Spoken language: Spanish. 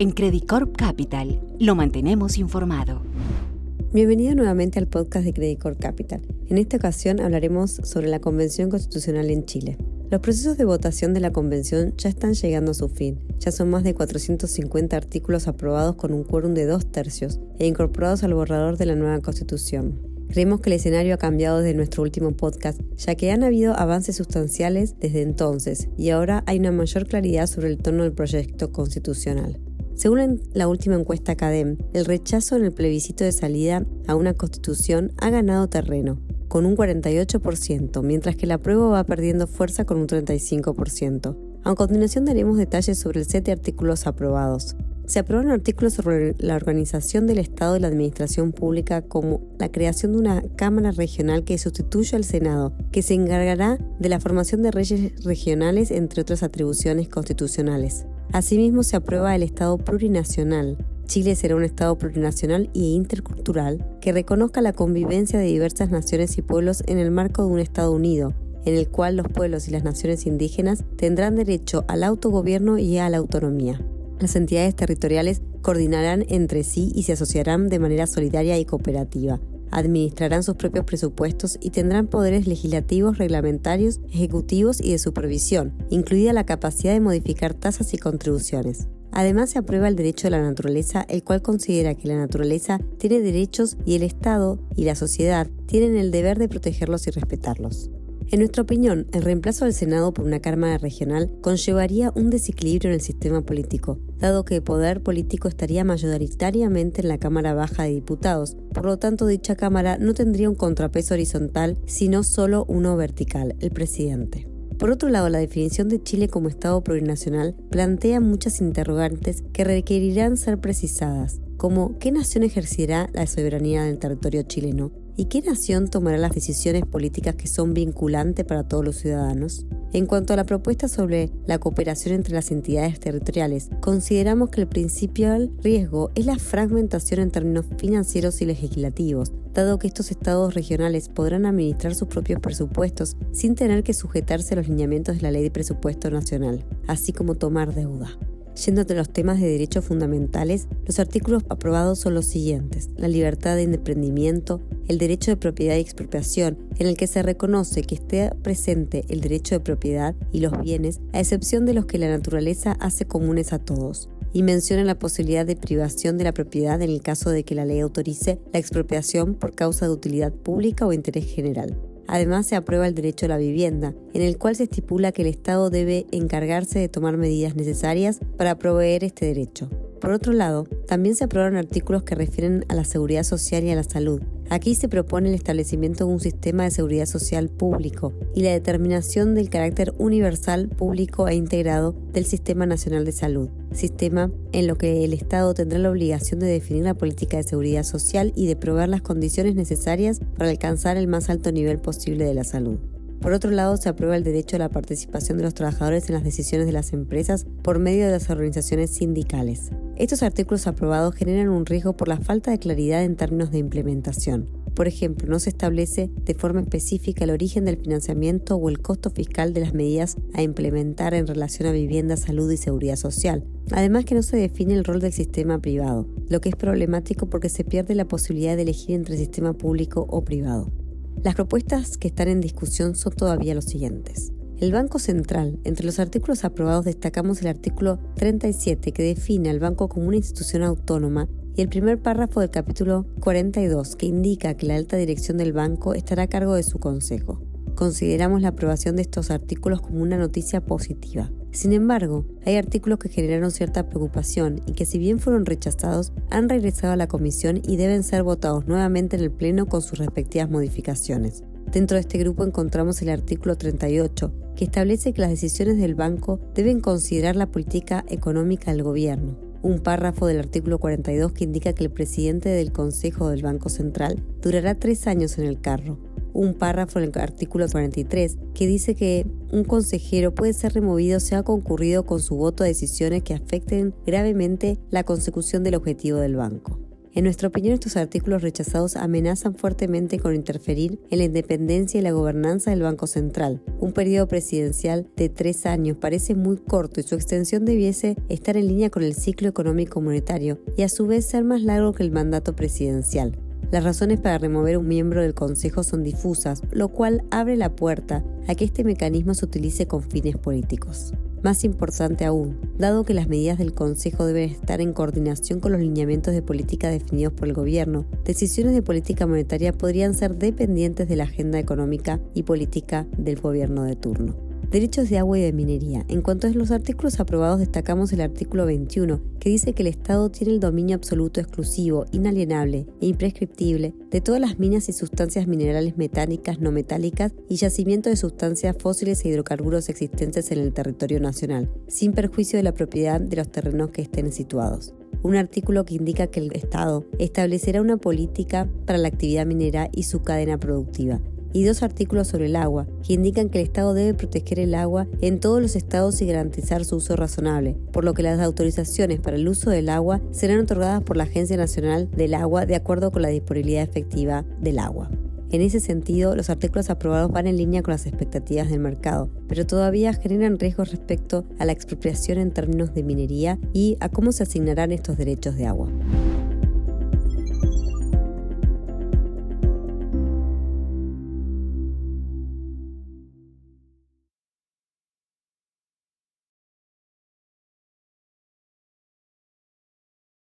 En Credit Corp Capital lo mantenemos informado. Bienvenido nuevamente al podcast de Credit Corp Capital. En esta ocasión hablaremos sobre la Convención Constitucional en Chile. Los procesos de votación de la Convención ya están llegando a su fin. Ya son más de 450 artículos aprobados con un quórum de dos tercios e incorporados al borrador de la nueva Constitución. Creemos que el escenario ha cambiado desde nuestro último podcast, ya que han habido avances sustanciales desde entonces y ahora hay una mayor claridad sobre el tono del proyecto constitucional. Según la última encuesta Academ, el rechazo en el plebiscito de salida a una constitución ha ganado terreno, con un 48%, mientras que la prueba va perdiendo fuerza con un 35%. A continuación daremos detalles sobre el set de artículos aprobados. Se aprueban artículos sobre la organización del Estado y la administración pública como la creación de una Cámara Regional que sustituya al Senado, que se encargará de la formación de reyes regionales entre otras atribuciones constitucionales. Asimismo, se aprueba el Estado plurinacional. Chile será un Estado plurinacional e intercultural que reconozca la convivencia de diversas naciones y pueblos en el marco de un Estado unido, en el cual los pueblos y las naciones indígenas tendrán derecho al autogobierno y a la autonomía. Las entidades territoriales coordinarán entre sí y se asociarán de manera solidaria y cooperativa. Administrarán sus propios presupuestos y tendrán poderes legislativos, reglamentarios, ejecutivos y de supervisión, incluida la capacidad de modificar tasas y contribuciones. Además, se aprueba el derecho de la naturaleza, el cual considera que la naturaleza tiene derechos y el Estado y la sociedad tienen el deber de protegerlos y respetarlos. En nuestra opinión, el reemplazo del Senado por una Cámara regional conllevaría un desequilibrio en el sistema político, dado que el poder político estaría mayoritariamente en la Cámara Baja de Diputados, por lo tanto dicha Cámara no tendría un contrapeso horizontal, sino solo uno vertical, el presidente. Por otro lado, la definición de Chile como Estado plurinacional plantea muchas interrogantes que requerirán ser precisadas, como ¿qué nación ejercerá la soberanía del territorio chileno? ¿Y qué nación tomará las decisiones políticas que son vinculantes para todos los ciudadanos? En cuanto a la propuesta sobre la cooperación entre las entidades territoriales, consideramos que el principal riesgo es la fragmentación en términos financieros y legislativos, dado que estos estados regionales podrán administrar sus propios presupuestos sin tener que sujetarse a los lineamientos de la ley de presupuesto nacional, así como tomar deuda. Yendo de los temas de derechos fundamentales, los artículos aprobados son los siguientes. La libertad de emprendimiento, el derecho de propiedad y expropiación, en el que se reconoce que esté presente el derecho de propiedad y los bienes, a excepción de los que la naturaleza hace comunes a todos y menciona la posibilidad de privación de la propiedad en el caso de que la ley autorice la expropiación por causa de utilidad pública o interés general. Además, se aprueba el derecho a la vivienda, en el cual se estipula que el Estado debe encargarse de tomar medidas necesarias para proveer este derecho. Por otro lado, también se aprobaron artículos que refieren a la seguridad social y a la salud. Aquí se propone el establecimiento de un sistema de seguridad social público y la determinación del carácter universal, público e integrado del Sistema Nacional de Salud, sistema en lo que el Estado tendrá la obligación de definir la política de seguridad social y de proveer las condiciones necesarias para alcanzar el más alto nivel posible de la salud. Por otro lado, se aprueba el derecho a la participación de los trabajadores en las decisiones de las empresas por medio de las organizaciones sindicales. Estos artículos aprobados generan un riesgo por la falta de claridad en términos de implementación. Por ejemplo, no se establece de forma específica el origen del financiamiento o el costo fiscal de las medidas a implementar en relación a vivienda, salud y seguridad social. Además que no se define el rol del sistema privado, lo que es problemático porque se pierde la posibilidad de elegir entre sistema público o privado. Las propuestas que están en discusión son todavía los siguientes. El Banco Central, entre los artículos aprobados destacamos el artículo 37 que define al banco como una institución autónoma y el primer párrafo del capítulo 42 que indica que la alta dirección del banco estará a cargo de su consejo. Consideramos la aprobación de estos artículos como una noticia positiva. Sin embargo, hay artículos que generaron cierta preocupación y que si bien fueron rechazados, han regresado a la comisión y deben ser votados nuevamente en el Pleno con sus respectivas modificaciones. Dentro de este grupo encontramos el artículo 38, que establece que las decisiones del banco deben considerar la política económica del gobierno. Un párrafo del artículo 42 que indica que el presidente del Consejo del Banco Central durará tres años en el cargo, un párrafo en el artículo 43 que dice que un consejero puede ser removido si ha concurrido con su voto a decisiones que afecten gravemente la consecución del objetivo del banco. En nuestra opinión, estos artículos rechazados amenazan fuertemente con interferir en la independencia y la gobernanza del Banco Central. Un periodo presidencial de tres años parece muy corto y su extensión debiese estar en línea con el ciclo económico monetario y a su vez ser más largo que el mandato presidencial. Las razones para remover un miembro del Consejo son difusas, lo cual abre la puerta a que este mecanismo se utilice con fines políticos. Más importante aún, dado que las medidas del Consejo deben estar en coordinación con los lineamientos de política definidos por el Gobierno, decisiones de política monetaria podrían ser dependientes de la agenda económica y política del Gobierno de turno. Derechos de agua y de minería. En cuanto a los artículos aprobados, destacamos el artículo 21, que dice que el Estado tiene el dominio absoluto, exclusivo, inalienable e imprescriptible de todas las minas y sustancias minerales metálicas, no metálicas y yacimientos de sustancias fósiles e hidrocarburos existentes en el territorio nacional, sin perjuicio de la propiedad de los terrenos que estén situados un artículo que indica que el Estado establecerá una política para la actividad minera y su cadena productiva, y dos artículos sobre el agua, que indican que el Estado debe proteger el agua en todos los estados y garantizar su uso razonable, por lo que las autorizaciones para el uso del agua serán otorgadas por la Agencia Nacional del Agua de acuerdo con la disponibilidad efectiva del agua. En ese sentido, los artículos aprobados van en línea con las expectativas del mercado, pero todavía generan riesgos respecto a la expropiación en términos de minería y a cómo se asignarán estos derechos de agua.